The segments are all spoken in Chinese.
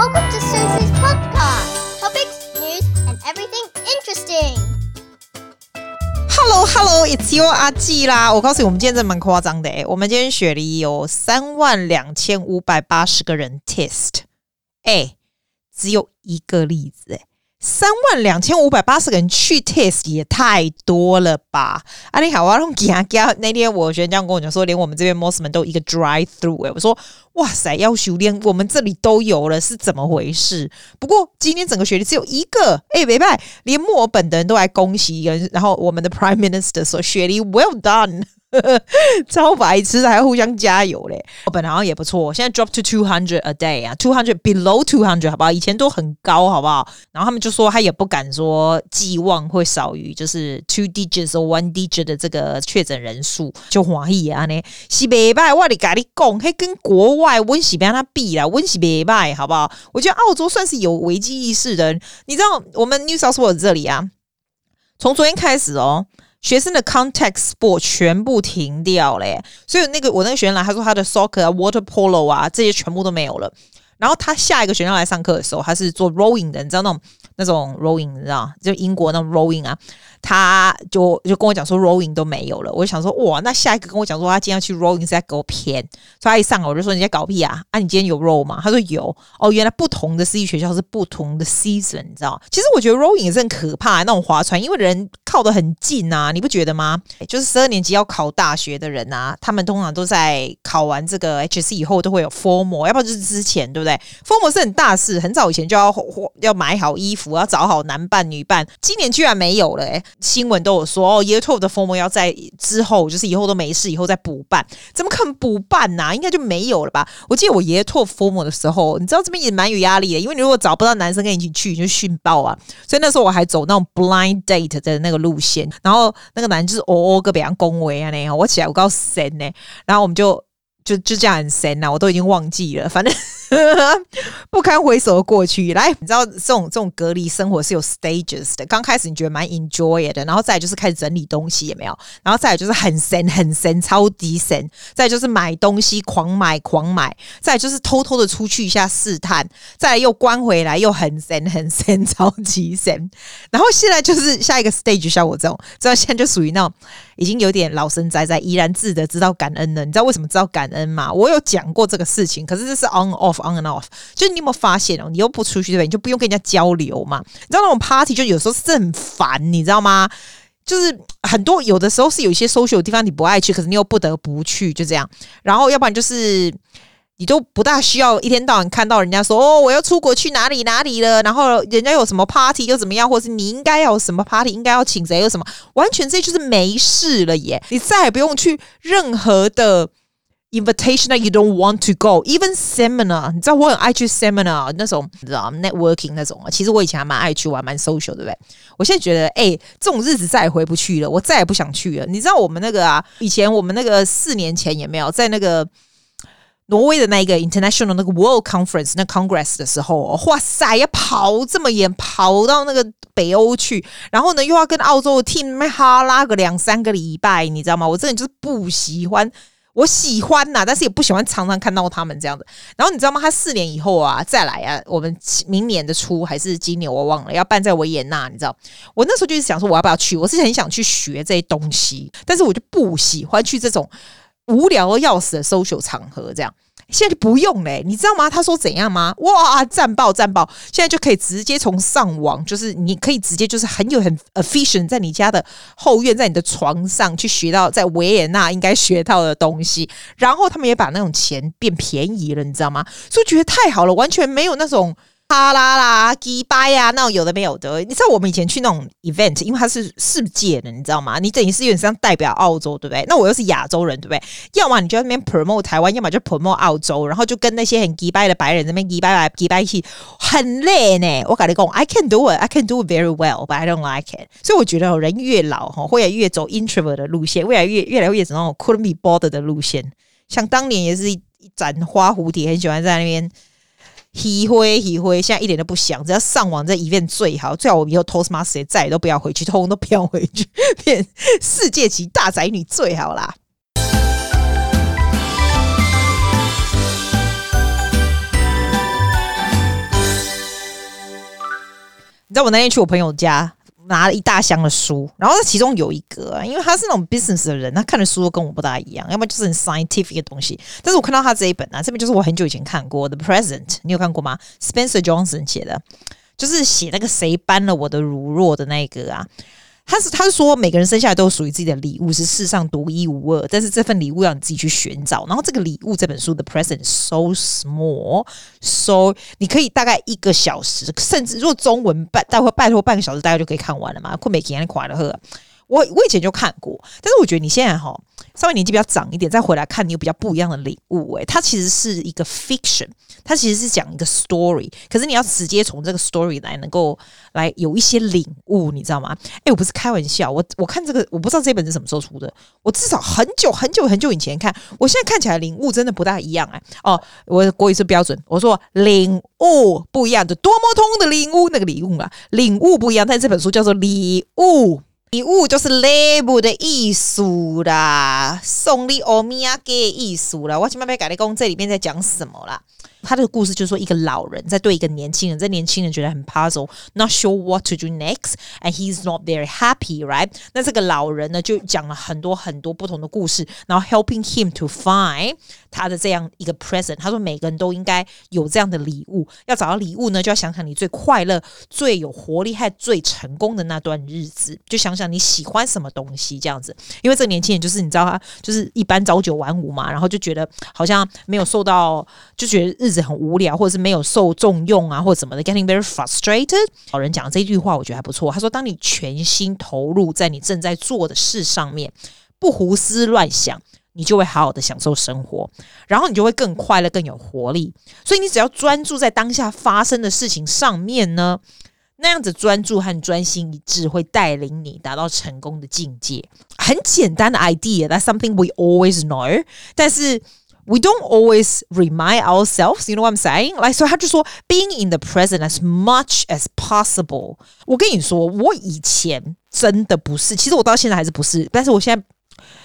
Welcome to Susie's podcast. Topics, news, and everything interesting. Hello, Hello, it's your 阿季啦！我告诉你，我们今天真蛮夸张的诶，我们今天雪梨有三万两千五百八十个人 test，诶，只有一个例子诶。三万两千五百八十个人去 test 也太多了吧？啊，你好，我用给啊给啊！那天我学生这样跟我讲说，连我们这边 Mosman 都一个 drive through 哎，我说哇塞，要修炼我们这里都有了，是怎么回事？不过今天整个学历只有一个，哎，没办法，连墨尔本的人都来恭喜人，然后我们的 Prime Minister 说学历 well done。超白痴，还要互相加油嘞！我本来好像也不错，现在 drop to two hundred a day 啊，two hundred below two hundred 好不好？以前都很高，好不好？然后他们就说他也不敢说寄望会少于就是 two digits or one digit 的这个确诊人数，就怀疑啊呢，是没办法，我得跟你讲，嘿，跟国外温习别让他比啦，温习没办法，好不好？我觉得澳洲算是有危机意识的，你知道我们 New South Wales 这里啊，从昨天开始哦。学生的 contact sport 全部停掉了，所以那个我那个学生来，他说他的 soccer 啊、water polo 啊这些全部都没有了。然后他下一个学校来上课的时候，他是做 rowing 的，你知道那种那种 rowing 你知道，就英国那种 rowing 啊。他就就跟我讲说 rowing 都没有了，我就想说哇，那下一个跟我讲说他今天要去 rowing 是在给我骗，所以他一上我就说你在搞屁啊？啊，你今天有 row 吗？他说有哦，原来不同的私立学校是不同的 season，你知道？其实我觉得 rowing 也是很可怕的那种划船，因为人靠得很近啊，你不觉得吗？就是十二年级要考大学的人啊，他们通常都在考完这个 HSC 以后都会有 formal，要不然就是之前对不对？formal 是很大事，很早以前就要要买好衣服，要找好男伴女伴，今年居然没有了诶。新闻都有说哦，Year Twelve 的封膜要在之后，就是以后都没事，以后再补办，怎么可能补办呢、应该就没有了吧？我记得我 Year Twelve formal 的时候，你知道这边也蛮有压力的，因为你如果找不到男生跟你一起去，你就训爆啊！所以那时候我还走那种 blind date 的那个路线，然后那个男就是哦哦个别人恭维啊那，我起来我告诉神呢，然后我们就就就这样很神呐，我都已经忘记了，反正。不堪回首的过去，来，你知道这种这种隔离生活是有 stages 的。刚开始你觉得蛮 enjoy 的，然后再来就是开始整理东西，有没有？然后再来就是很神很神，超级神。再就是买东西狂买狂买，再就是偷偷的出去一下试探，再来又关回来又很神很神，超级神。然后现在就是下一个 stage，像我这种，知道现在就属于那种已经有点老神在在，怡然自得，知道感恩了。你知道为什么知道感恩吗？我有讲过这个事情，可是这是 on off。On and off，就是你有没有发现哦？你又不出去对不对？你就不用跟人家交流嘛。你知道那种 party 就有时候是很烦，你知道吗？就是很多有的时候是有一些 social 的地方你不爱去，可是你又不得不去，就这样。然后要不然就是你都不大需要一天到晚看到人家说哦，我要出国去哪里哪里了，然后人家有什么 party 又怎么样，或是你应该要什么 party，应该要请谁，有什么，完全这就是没事了耶。你再也不用去任何的。Invitation that you don't want to go, even seminar，你知道我很爱去 seminar 那种，你知道 networking 那种啊。其实我以前还蛮爱去玩，蛮 social，对不对？我现在觉得，哎、这种日子再也回不去了，我再也不想去了。你知道我们那个啊，以前我们那个四年前也没有在那个挪威的那一个 international 那个 world conference 那 congress 的时候，哇塞，要跑这么远，跑到那个北欧去，然后呢又要跟澳洲的 team 哈拉个两三个礼拜，你知道吗？我真的就是不喜欢。我喜欢呐、啊，但是也不喜欢常常看到他们这样子。然后你知道吗？他四年以后啊，再来啊，我们明年的初还是今年我忘了，要办在维也纳。你知道，我那时候就是想说，我要不要去？我是很想去学这些东西，但是我就不喜欢去这种无聊要死的 social 场合这样。现在就不用嘞，你知道吗？他说怎样吗？哇，赞爆赞爆！现在就可以直接从上网，就是你可以直接就是很有很 efficient，在你家的后院，在你的床上去学到在维也纳应该学到的东西。然后他们也把那种钱变便宜了，你知道吗？所以觉得太好了，完全没有那种。哈啦啦，迪拜呀，那种有的没有的。你知道我们以前去那种 event，因为它是世界的，你知道吗？你等于是有点像代表澳洲，对不对？那我又是亚洲人，对不对？要么你就在那边 promote 台湾，要么就 promote 澳洲，然后就跟那些很迪拜的白人那边迪拜来迪拜去，很累呢。我跟你讲，I can do it，I can do it very well，but I don't like it。所以我觉得人越老哈，会越走 introvert 的路线，未来越越来越走那种 couldn't be bothered 的路线。像当年也是一一盏花蝴蝶，很喜欢在那边。喜灰喜灰，现在一点都不想，只要上网在 event 最好，最好。我以后偷 smart，再也都不要回去，通通都不要回去，变世界级大宅女最好啦。你知道我那天去我朋友家。拿了一大箱的书，然后他其中有一个，因为他是那种 business 的人，他看的书都跟我不大一样，要么就是很 scientific 的东西。但是我看到他这一本啊，这本就是我很久以前看过的《The Present》，你有看过吗？Spencer Johnson 写的，就是写那个谁搬了我的乳酪的那个啊。他是他是说，每个人生下来都属于自己的礼物，是世上独一无二。但是这份礼物要你自己去寻找。然后这个礼物这本书的 present so small，so 你可以大概一个小时，甚至如果中文拜待会拜托半个小时，大概就可以看完了嘛。快没给你快了呵。我我以前就看过，但是我觉得你现在哈稍微年纪比较长一点，再回来看你有比较不一样的礼物。诶，它其实是一个 fiction，它其实是讲一个 story，可是你要直接从这个 story 来能够来有一些领悟，你知道吗？诶，我不是开玩笑，我我看这个我不知道这本是什么时候出的，我至少很久很久很久以前看，我现在看起来领悟真的不大一样哎。哦，我的国语是标准，我说领悟不一样的多么通的领悟，那个礼物啊，领悟不一样，但这本书叫做礼物。礼物就是礼物的艺术啦，送礼欧米亚给艺术啦。我今麦要改你讲这里面在讲什么啦？他这个故事就是说，一个老人在对一个年轻人，这年轻人觉得很 puzzle，not sure what to do next，and he's not very happy，right？那这个老人呢，就讲了很多很多不同的故事，然后 helping him to find 他的这样一个 present。他说，每个人都应该有这样的礼物，要找到礼物呢，就要想想你最快乐、最有活力还最成功的那段日子，就想想你喜欢什么东西这样子。因为这个年轻人就是你知道他就是一般朝九晚五嘛，然后就觉得好像没有受到，就觉得日。很无聊，或者是没有受重用啊，或者什么的，getting very frustrated。老人讲这句话，我觉得还不错。他说：“当你全心投入在你正在做的事上面，不胡思乱想，你就会好好的享受生活，然后你就会更快乐、更有活力。所以你只要专注在当下发生的事情上面呢，那样子专注和专心一致会带领你达到成功的境界。很简单的 idea，that's something we always know，但是。” We don't always remind ourselves, you know what I'm saying? Like, 所以他就说，being in the present as much as possible。我跟你说，我以前真的不是，其实我到现在还是不是，但是我现在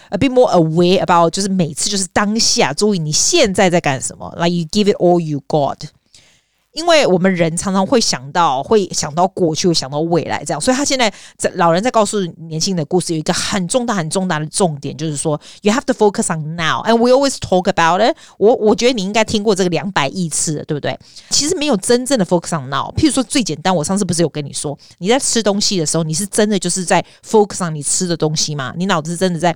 a bit more aware about，就是每次就是当下，注意你现在在干什么，like you give it all you got。 因为我们人常常会想到，会想到过去，会想到未来，这样，所以他现在在老人在告诉年轻的故事，有一个很重大、很重大的重点，就是说，you have to focus on now，and we always talk about it 我。我觉得你应该听过这个两百亿次，对不对？其实没有真正的 focus on now。譬如说最简单，我上次不是有跟你说，你在吃东西的时候，你是真的就是在 focus on 你吃的东西吗？你脑子真的在。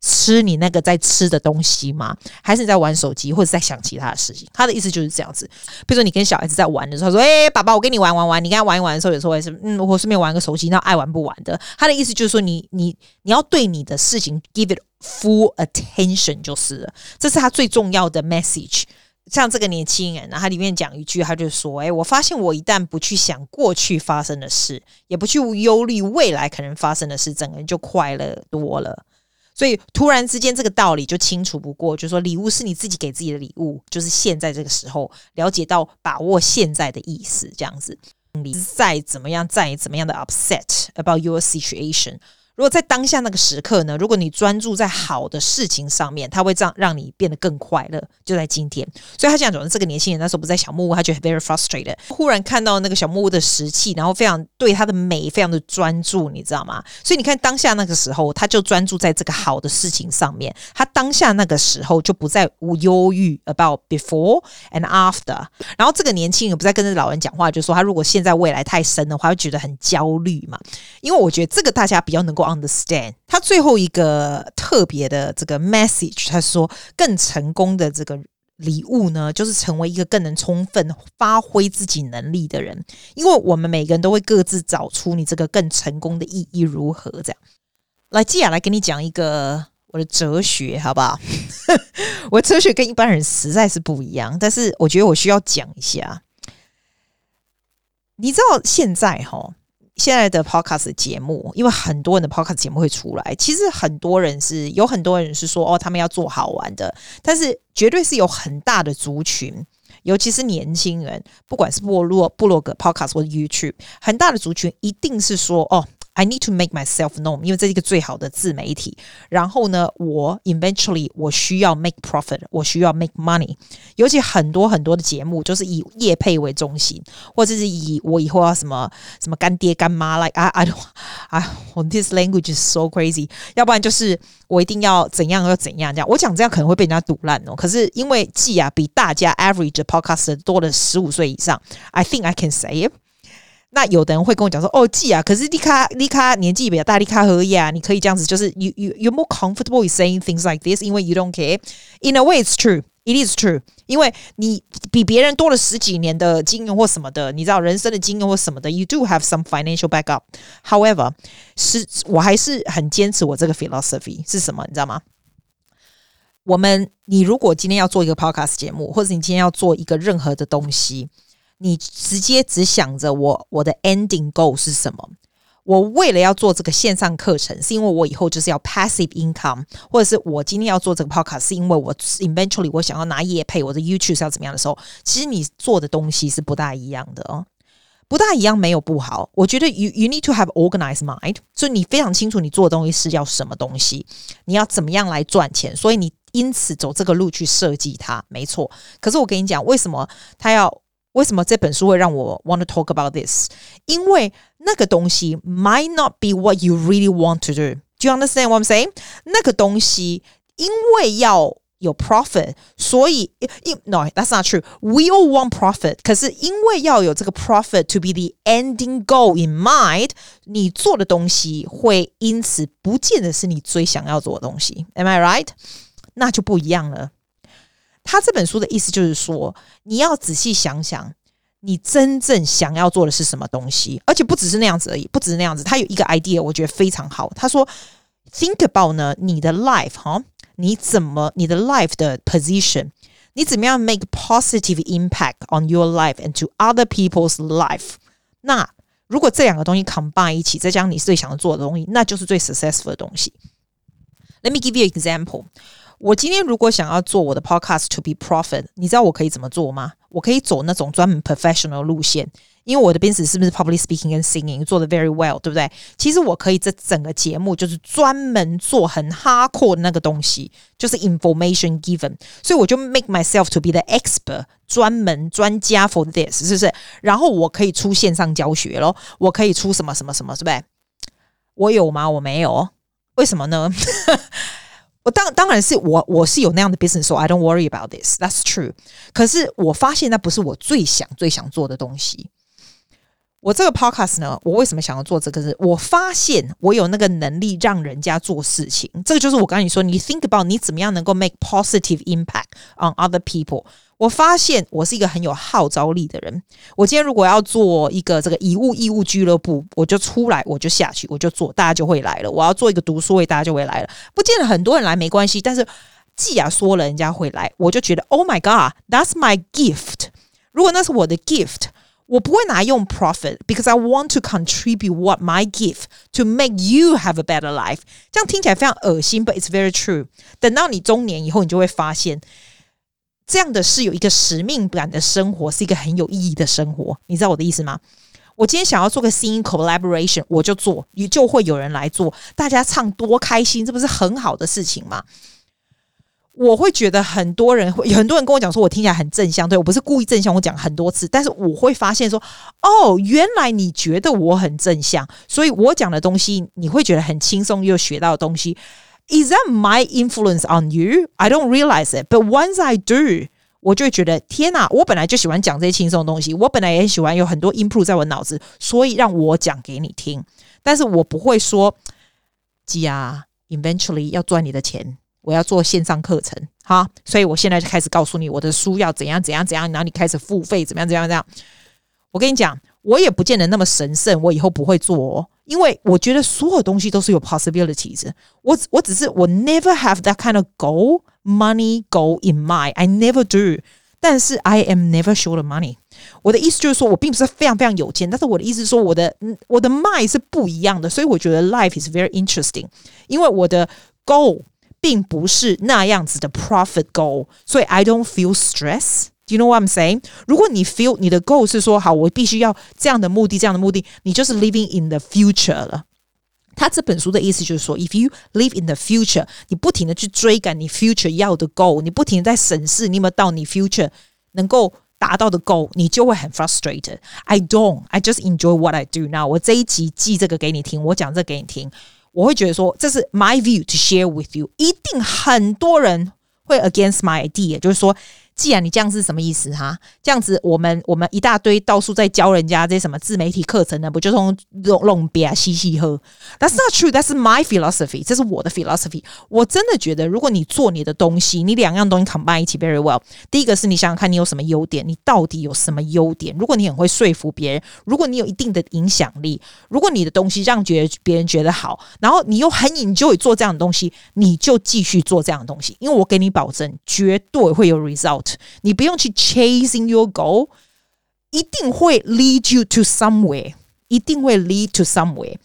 吃你那个在吃的东西吗？还是你在玩手机，或者在想其他的事情？他的意思就是这样子。比如说，你跟小孩子在玩的时候，说：“哎，爸爸，我跟你玩玩玩。”你跟他玩一玩的时候，有时候也是，嗯，我顺便玩个手机，那爱玩不玩的。他的意思就是说你，你你要对你的事情 give it full attention 就是了，这是他最重要的 message。像这个年轻人，然后他里面讲一句，他就说：“哎，我发现我一旦不去想过去发生的事，也不去忧虑未来可能发生的事，整个人就快乐多了。”所以突然之间，这个道理就清楚不过，就是说礼物是你自己给自己的礼物，就是现在这个时候了解到把握现在的意思，这样子。你再怎么样，再怎么样的 upset about your situation。如果在当下那个时刻呢，如果你专注在好的事情上面，它会让让你变得更快乐。就在今天，所以他现在讲的这个年轻人那时候不在小木屋，他觉得 very frustrated。忽然看到那个小木屋的石器，然后非常对它的美非常的专注，你知道吗？所以你看当下那个时候，他就专注在这个好的事情上面。他当下那个时候就不再无忧郁 about before and after。然后这个年轻人不再跟着老人讲话，就说他如果现在未来太深的话，会觉得很焦虑嘛。因为我觉得这个大家比较能够。Understand，他最后一个特别的这个 message，他说更成功的这个礼物呢，就是成为一个更能充分发挥自己能力的人。因为我们每个人都会各自找出你这个更成功的意义如何。这样，来，接下来跟你讲一个我的哲学，好不好？我哲学跟一般人实在是不一样，但是我觉得我需要讲一下。你知道现在齁？现在的 podcast 节目，因为很多人的 podcast 节目会出来，其实很多人是有很多人是说哦，他们要做好玩的，但是绝对是有很大的族群，尤其是年轻人，不管是部落、部落格、podcast 或 YouTube，很大的族群一定是说哦 I need to make myself known，因为这是一个最好的自媒体。然后呢，我 eventually 我需要 make profit，我需要 make money。尤其很多很多的节目就是以业配为中心，或者是以我以后要什么什么干爹干妈，like I I don't 啊，this language is so crazy。要不然就是我一定要怎样要怎样这样。我讲这样可能会被人家堵烂哦。可是因为季啊比大家 average podcast 多了十五岁以上，I think I can say it。那有的人会跟我讲说：“哦，季啊，可是丽卡丽卡年纪比较大，丽卡和呀，你可以这样子，就是 you you you're more comfortable with saying things like this，因为 you don't care。In a way, it's true. It is true，因为你比别人多了十几年的经验或什么的，你知道人生的经验或什么的，you do have some financial backup. However，是我还是很坚持我这个 philosophy 是什么，你知道吗？我们你如果今天要做一个 podcast 节目，或者你今天要做一个任何的东西。” 你直接只想着我我的 ending goal 是什么？我为了要做这个线上课程，是因为我以后就是要 passive income，或者是我今天要做这个 podcast，是因为我 eventually 我想要拿业配，我的 YouTube 是要怎么样的时候，其实你做的东西是不大一样的哦，不大一样没有不好。我觉得 you you need to have organized mind，所以你非常清楚你做的东西是要什么东西，你要怎么样来赚钱，所以你因此走这个路去设计它，没错。可是我跟你讲，为什么他要？为什么这本书会让我 want to talk about this？因为那个东西 might not be what you really want to do。Do you understand what I'm saying？那个东西因为要有 profit，所以 no，that's not true。We all want profit，可是因为要有这个 profit to be the ending goal in mind，你做的东西会因此不见得是你最想要做的东西。Am I right？那就不一样了。 他这本书的意思就是说，你要仔细想想，你真正想要做的是什么东西，而且不只是那样子而已，不只是那样子。他有一个 idea，我觉得非常好。他说，think about 呢，你的 life 哈，你怎么你的 life 的 position，你怎么样 make positive impact on your life and to other people's life？那如果这两个东西 combine 一起，再加上你最想要做的东西，那就是最 successful 的东西。Let me give you an example。我今天如果想要做我的 podcast to be profit，你知道我可以怎么做吗？我可以走那种专门 professional 路线，因为我的本事是不是 public speaking 跟 singing 做的 very well，对不对？其实我可以这整个节目就是专门做很 hardcore 的那个东西，就是 information given，所以我就 make myself to be the expert，专门专家 for this，是不是？然后我可以出线上教学咯，我可以出什么什么什么，是不是？我有吗？我没有，为什么呢？我当当然是我我是有那样的 business，so I don't worry about this. That's true。可是我发现那不是我最想最想做的东西。我这个 podcast 呢，我为什么想要做这个？是我发现我有那个能力让人家做事情。这个就是我刚才你说，你 think about 你怎么样能够 make positive impact on other people。我发现我是一个很有号召力的人。我今天如果要做一个这个以物易物俱乐部，我就出来，我就下去，我就做，大家就会来了。我要做一个读书会，大家就会来了。不见得很多人来没关系，但是既然说了人家会来，我就觉得 Oh my God，that's my gift。如果那是我的 gift，我不会拿用 profit，because I want to contribute what my gift to make you have a better life。这样听起来非常恶心，but it's very true。等到你中年以后，你就会发现。这样的是有一个使命感的生活，是一个很有意义的生活。你知道我的意思吗？我今天想要做个 singing collaboration，我就做，你就会有人来做，大家唱多开心，这不是很好的事情吗？我会觉得很多人会有很多人跟我讲说，我听起来很正向，对，我不是故意正向，我讲很多次，但是我会发现说，哦，原来你觉得我很正向，所以我讲的东西你会觉得很轻松，又学到的东西。Is that my influence on you? I don't realize it, but once I do，我就会觉得天哪！我本来就喜欢讲这些轻松的东西，我本来也很喜欢有很多 input 在我脑子，所以让我讲给你听。但是我不会说，鸡啊，eventually 要赚你的钱，我要做线上课程，哈，所以我现在就开始告诉你我的书要怎样怎样怎样，然后你开始付费，怎么样怎样怎样。我跟你讲，我也不见得那么神圣，我以后不会做哦。因为我觉得所有东西都是有 possibilities。我我只是我 never have that kind of goal money goal in mind. I never do。但是 I am never short of money。我的意思就是说我并不是非常非常有钱，但是我的意思是说我的我的 mind 是不一样的，所以我觉得 life is very interesting。因为我的 goal 并不是那样子的 profit goal，所以 I don't feel stress。 Do you know what I'm saying？如果你 feel 你的 goal 是说好，我必须要这样的目的，这样的目的，你就是 living in the future 了。 他这本书的意思就是说，if you live in the future，你不停的去追赶你 future 要的 goal，你不停的在审视你有没有到你 future 能够达到的 goal，你就会很 frustrated。I don't, I just enjoy what I do now。我这一集记这个给你听，我讲这个给你听，我会觉得说这是 my view to share with you。一定很多人会 against my idea，就是说。 既然你这样是什么意思哈？这样子，我们我们一大堆到处在教人家这些什么自媒体课程呢？不就从弄弄别啊嘻嘻呵？That's not true. That's my philosophy. 这是我的 philosophy。我真的觉得，如果你做你的东西，你两样东西 combine 一起 very well。第一个是你想想看你有什么优点，你到底有什么优点？如果你很会说服别人，如果你有一定的影响力，如果你的东西让觉得别人觉得好，然后你又很 enjoy 做这样的东西，你就继续做这样的东西，因为我给你保证，绝对会有 result。你不用去 chasing your goal，一定会 lead you to somewhere，一定会 lead to somewhere。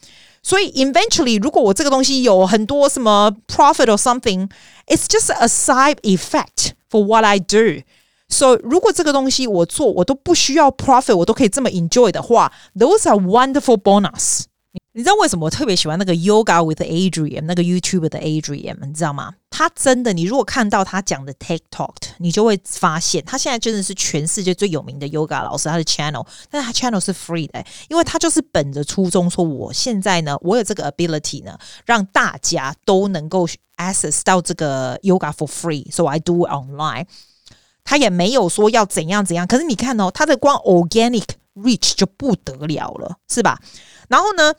所以 eventually，如果我这个东西有很多什么 profit or something，it's just a side effect for what I do。So 如果这个东西我做我都不需要 profit，我都可以这么 enjoy 的话，those are wonderful bonus。你知道为什么我特别喜欢那个 Yoga with Adriene 那个 YouTube 的 Adriene 你知道吗？ 他真的，你如果看到他讲的 TikTok，你就会发现他现在真的是全世界最有名的 Yoga 老师。他的 channel，但是他 channel 是 free 的，因为他就是本着初衷说，我现在呢，我有这个 ability 呢，让大家都能够 access 到这个 Yoga for free，so I do online。他也没有说要怎样怎样，可是你看哦，他的光 organic reach 就不得了了，是吧？然后呢？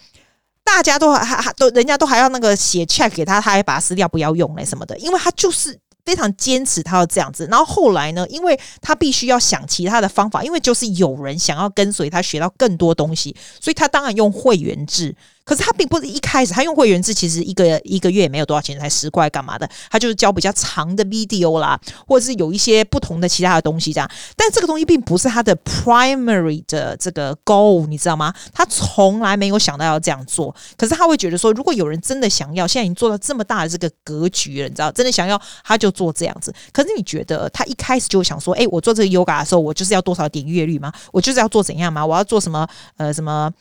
大家都还还都，人家都还要那个写 check 给他，他还把它撕掉不要用嘞什么的，因为他就是非常坚持他要这样子。然后后来呢，因为他必须要想其他的方法，因为就是有人想要跟随他学到更多东西，所以他当然用会员制。可是他并不是一开始他用会员制，其实一个一个月也没有多少钱，才十块干嘛的？他就是教比较长的 video 啦，或者是有一些不同的其他的东西这样。但这个东西并不是他的 primary 的这个 goal，你知道吗？他从来没有想到要这样做。可是他会觉得说，如果有人真的想要，现在已经做到这么大的这个格局了，你知道，真的想要，他就做这样子。可是你觉得他一开始就想说，哎，我做这个 yoga 的时候，我就是要多少点阅率吗？我就是要做怎样吗？我要做什么？呃，什么？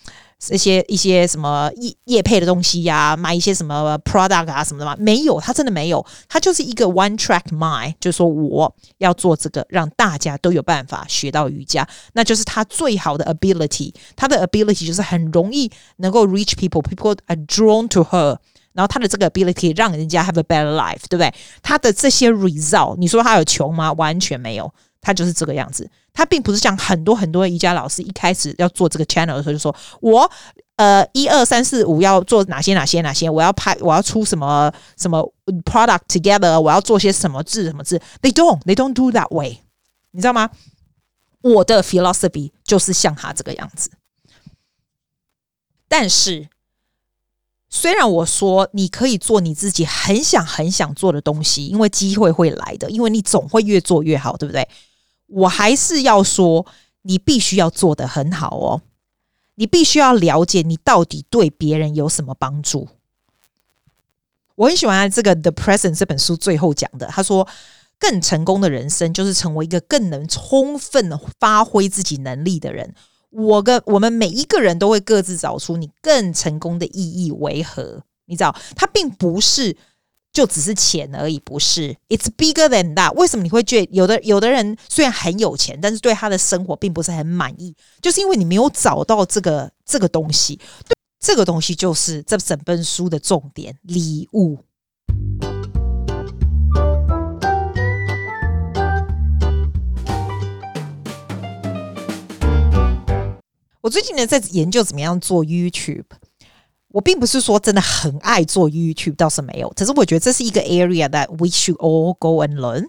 这些一些什么业业配的东西呀、买一些什么 product 啊什么的吗？没有，他真的没有，他就是一个 one track mind，就是说我要做这个，让大家都有办法学到瑜伽，那就是他最好的 ability。他的 ability 就是很容易能够 reach people，people are drawn to her。然后他的这个 ability 让人家 have a better life，对不对？他的这些 result，你说他有穷吗？完全没有。他就是这个样子，他并不是像很多很多瑜伽老师一开始要做这个 channel 的时候就说，我呃一二三四五要做哪些哪些哪些，我要拍我要出什么什么 product together，我要做些什么字什么字，they don't they don't do that way，你知道吗？我的 philosophy 就是像他这个样子，但是虽然我说你可以做你自己很想很想做的东西，因为机会会来的，因为你总会越做越好，对不对？我还是要说，你必须要做得很好哦。你必须要了解你到底对别人有什么帮助。我很喜欢这个《The Present》这本书最后讲的，他说，更成功的人生就是成为一个更能充分发挥自己能力的人。我跟我们每一个人都会各自找出你更成功的意义为何？你知道，他并不是。就只是钱而已，不是？It's bigger than that。为什么你会觉得有的有的人虽然很有钱，但是对他的生活并不是很满意？就是因为你没有找到这个这个东西。对，这个东西就是这整本书的重点——礼物。我最近呢在研究怎么样做 YouTube。我并不是说真的很爱做 YouTube，倒是没有。只是我觉得这是一个 area that we should all go and learn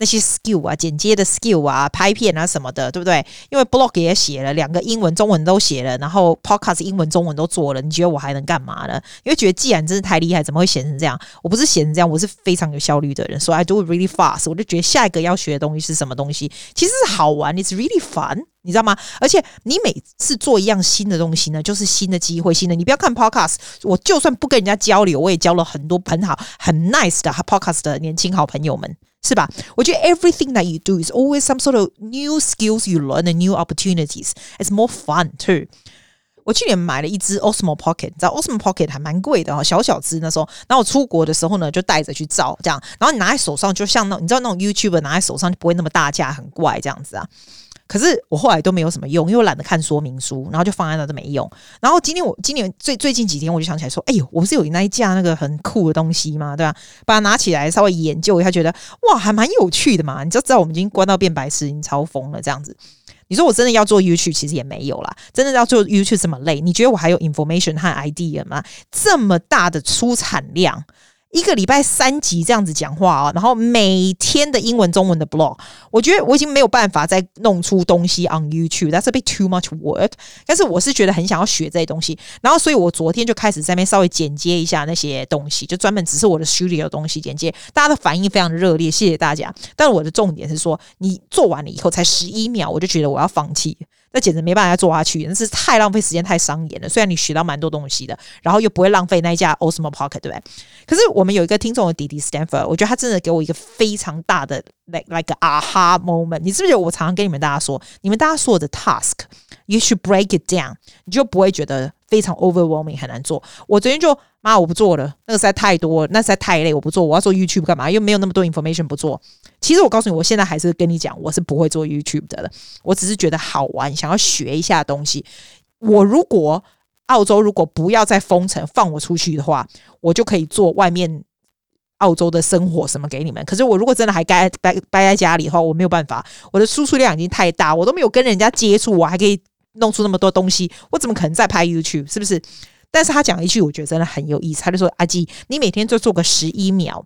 那些 skill 啊，剪接的 skill 啊，拍片啊什么的，对不对？因为 blog 也写了，两个英文、中文都写了，然后 podcast 英文、中文都做了。你觉得我还能干嘛呢？因为觉得既然真是太厉害，怎么会写成这样？我不是写成这样，我是非常有效率的人，所以 I do really fast。我就觉得下一个要学的东西是什么东西？其实是好玩，it's really fun。你知道吗？而且你每次做一样新的东西呢，就是新的机会，新的。你不要看 podcast，我就算不跟人家交流，我也交了很多很好、很 nice 的 podcast 的年轻好朋友们，是吧？我觉得 everything that you do is always some sort of new skills you learn and new opportunities. It's more fun too. 我去年买了一支 Osmo Pocket，你知道 Osmo Pocket 还蛮贵的哦，小小只那时候。然后我出国的时候呢，就带着去照这样。然后你拿在手上，就像那你知道那种 YouTuber 拿在手上就不会那么大架，很怪这样子啊。可是我后来都没有什么用，因为我懒得看说明书，然后就放在那都没用。然后今天我今年最最近几天，我就想起来说，哎呦，我不是有那一架那个很酷的东西吗？对吧？把它拿起来稍微研究一下，觉得哇，还蛮有趣的嘛。你就知道我们已经关到变白痴，已经超疯了这样子。你说我真的要做 YouTube，其实也没有啦。真的要做 YouTube 这么累，你觉得我还有 information 和 idea 吗？这么大的出产量。一个礼拜三集这样子讲话啊，然后每天的英文、中文的 blog，我觉得我已经没有办法再弄出东西 on YouTube，that's a bit too much work。但是我是觉得很想要学这些东西，然后所以我昨天就开始在那边稍微剪接一下那些东西，就专门只是我的 studio 的东西剪接，大家的反应非常热烈，谢谢大家。但我的重点是说，你做完了以后才十一秒，我就觉得我要放弃。那简直没办法再做下去，那是太浪费时间、太伤眼了。虽然你学到蛮多东西的，然后又不会浪费那一架 Osmo Pocket，对不对？可是我们有一个听众的弟弟 Stanford，我觉得他真的给我一个非常大的 like like aha moment。你是不是我常常跟你们大家说，你们大家所有的 task，you should break it down，你就不会觉得非常 overwhelming 很难做。我昨天就。妈，我不做了，那个实在太多，那实在太累，我不做。我要做 YouTube 干嘛？又没有那么多 information 不做。其实我告诉你，我现在还是跟你讲，我是不会做 YouTube 的了。我只是觉得好玩，想要学一下东西。我如果澳洲如果不要再封城，放我出去的话，我就可以做外面澳洲的生活什么给你们。可是我如果真的还待待待在家里的话，我没有办法。我的输出量已经太大，我都没有跟人家接触，我还可以弄出那么多东西，我怎么可能再拍 YouTube？是不是？但是他讲一句，我觉得真的很有意思。他就说：“阿基，你每天就做个十一秒，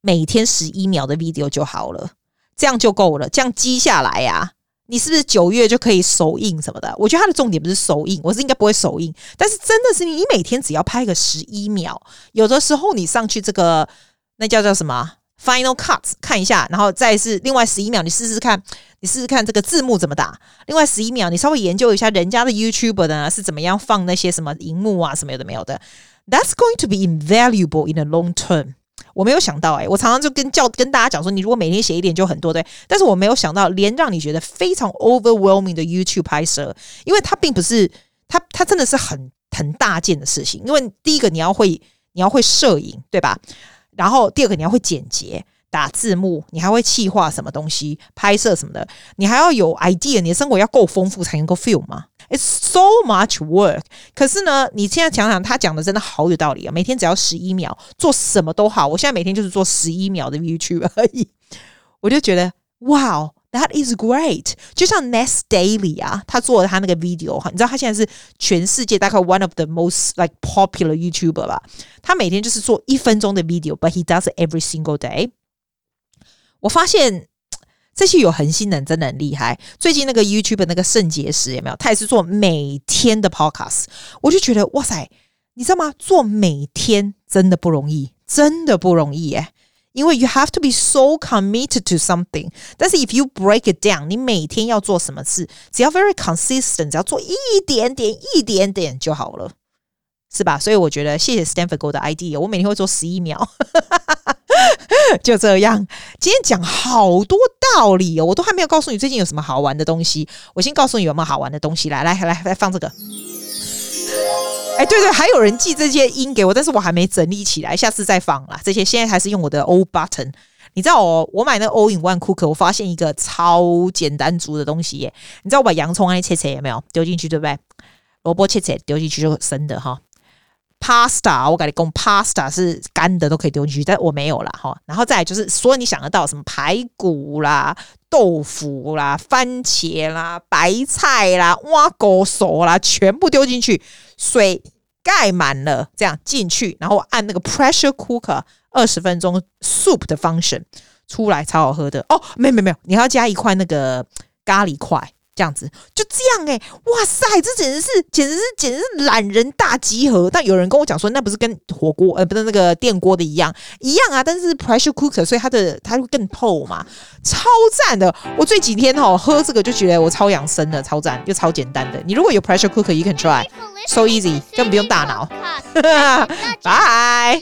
每天十一秒的 video 就好了，这样就够了。这样积下来呀，你是不是九月就可以首映什么的？我觉得他的重点不是首映，我是应该不会首映。但是真的是你，你每天只要拍个十一秒，有的时候你上去这个那叫叫什么？” Final Cut 看一下，然后再是另外十一秒，你试试看，你试试看这个字幕怎么打。另外十一秒，你稍微研究一下人家的 YouTuber 呢是怎么样放那些什么荧幕啊什么有的没有的。That's going to be invaluable in the long term。我没有想到哎、我常常就跟教跟大家讲说，你如果每天写一点就很多对，但是我没有想到连让你觉得非常 overwhelming 的 YouTube 拍摄，因为它并不是它它真的是很很大件的事情。因为第一个你要会你要会摄影对吧？然后第二个，你要会剪辑、打字幕，你还会企划什么东西、拍摄什么的，你还要有 idea，你的生活要够丰富才能够 feel 吗。It's so much work。可是呢，你现在想想，他讲的真的好有道理啊！每天只要十一秒，做什么都好。我现在每天就是做十一秒的 YouTube 而已，我就觉得哇。That is great，就像 Nest Daily 啊，他做了他那个 video，哈你知道他现在是全世界大概 one of the most like popular YouTuber 吧？他每天就是做一分钟的 video，but he does every single day。我发现这些有恒心的人真的很厉害。最近那个 YouTuber 那个圣结石有没有？他也是做每天的 podcast，我就觉得哇塞，你知道吗？做每天真的不容易，真的不容易耶。因为 you have to be so committed to something，但是 if you break it down，你每天要做什么事，只要 very consistent，只要做一点点、一点点就好了，是吧？所以我觉得谢谢 Stanford 给我的 idea，我每天会做十一秒，就这样。今天讲好多道理哦，我都还没有告诉你最近有什么好玩的东西。我先告诉你有没有好玩的东西，来来来来放这个。哎，对对，还有人寄这些音给我，但是我还没整理起来，下次再放啦。这些现在还是用我的 O button。你知道我我买那个 All in One Cooker，我发现一个超简单煮的东西耶。你知道我把洋葱啊切切有没有丢进去，对不对？萝卜切切丢进去就生的哈。Pasta 我跟你讲，Pasta 是干的都可以丢进去，但我没有啦哈。然后再就是所有你想得到什么排骨啦。豆腐啦、番茄啦、白菜啦、挖狗手啦，全部丢进去，水盖满了，这样进去，然后按那个 pressure cooker 二十分钟 soup 的 function 出来，超好喝的哦。没有没有没有，你要加一块那个咖喱块。这样子就这样哎、欸，哇塞，这简直是简直是简直是懒人大集合。但有人跟我讲说，那不是跟火锅呃不是那个电锅的一样一样啊，但是 pressure cooker，所以它的它会更透嘛，超赞的。我这几天哦喝这个就觉得我超养生的，超赞又超简单的。你如果有 pressure cooker，you can try，so easy，根本不用大脑。拜。